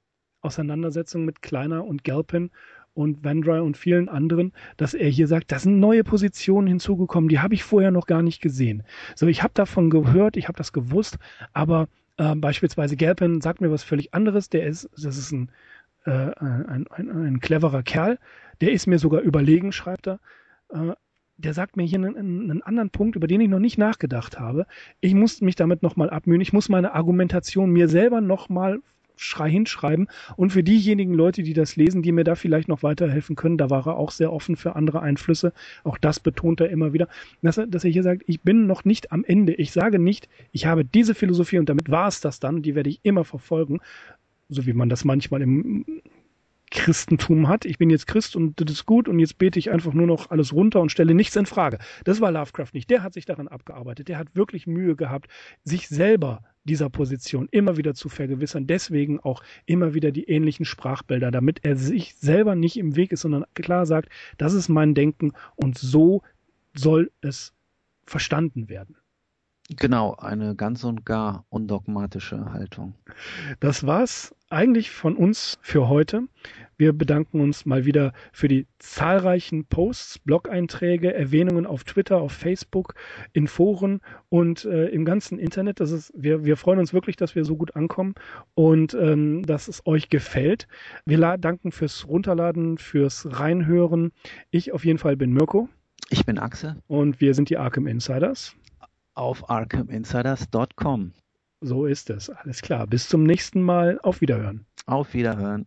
Auseinandersetzung mit Kleiner und Galpin und Vandry und vielen anderen, dass er hier sagt, da sind neue Positionen hinzugekommen, die habe ich vorher noch gar nicht gesehen. So, ich habe davon gehört, ich habe das gewusst, aber äh, beispielsweise Galpin sagt mir was völlig anderes. Der ist, das ist ein, äh, ein, ein, ein, cleverer Kerl, der ist mir sogar überlegen, schreibt er. Äh, der sagt mir hier einen, einen, anderen Punkt, über den ich noch nicht nachgedacht habe. Ich muss mich damit nochmal abmühen. Ich muss meine Argumentation mir selber nochmal Schrei hinschreiben. Und für diejenigen Leute, die das lesen, die mir da vielleicht noch weiterhelfen können, da war er auch sehr offen für andere Einflüsse. Auch das betont er immer wieder, dass er, dass er hier sagt, ich bin noch nicht am Ende. Ich sage nicht, ich habe diese Philosophie und damit war es das dann, die werde ich immer verfolgen, so wie man das manchmal im Christentum hat. Ich bin jetzt Christ und das ist gut und jetzt bete ich einfach nur noch alles runter und stelle nichts in Frage. Das war Lovecraft nicht. Der hat sich daran abgearbeitet. Der hat wirklich Mühe gehabt, sich selber dieser Position immer wieder zu vergewissern. Deswegen auch immer wieder die ähnlichen Sprachbilder, damit er sich selber nicht im Weg ist, sondern klar sagt, das ist mein Denken und so soll es verstanden werden. Genau, eine ganz und gar undogmatische Haltung. Das war's eigentlich von uns für heute. Wir bedanken uns mal wieder für die zahlreichen Posts, Blog-Einträge, Erwähnungen auf Twitter, auf Facebook, in Foren und äh, im ganzen Internet. Das ist, wir, wir freuen uns wirklich, dass wir so gut ankommen und ähm, dass es euch gefällt. Wir danken fürs Runterladen, fürs Reinhören. Ich auf jeden Fall bin Mirko. Ich bin Axel. Und wir sind die Arkham Insiders. Auf arkhaminsiders.com. So ist es. Alles klar. Bis zum nächsten Mal. Auf Wiederhören. Auf Wiederhören.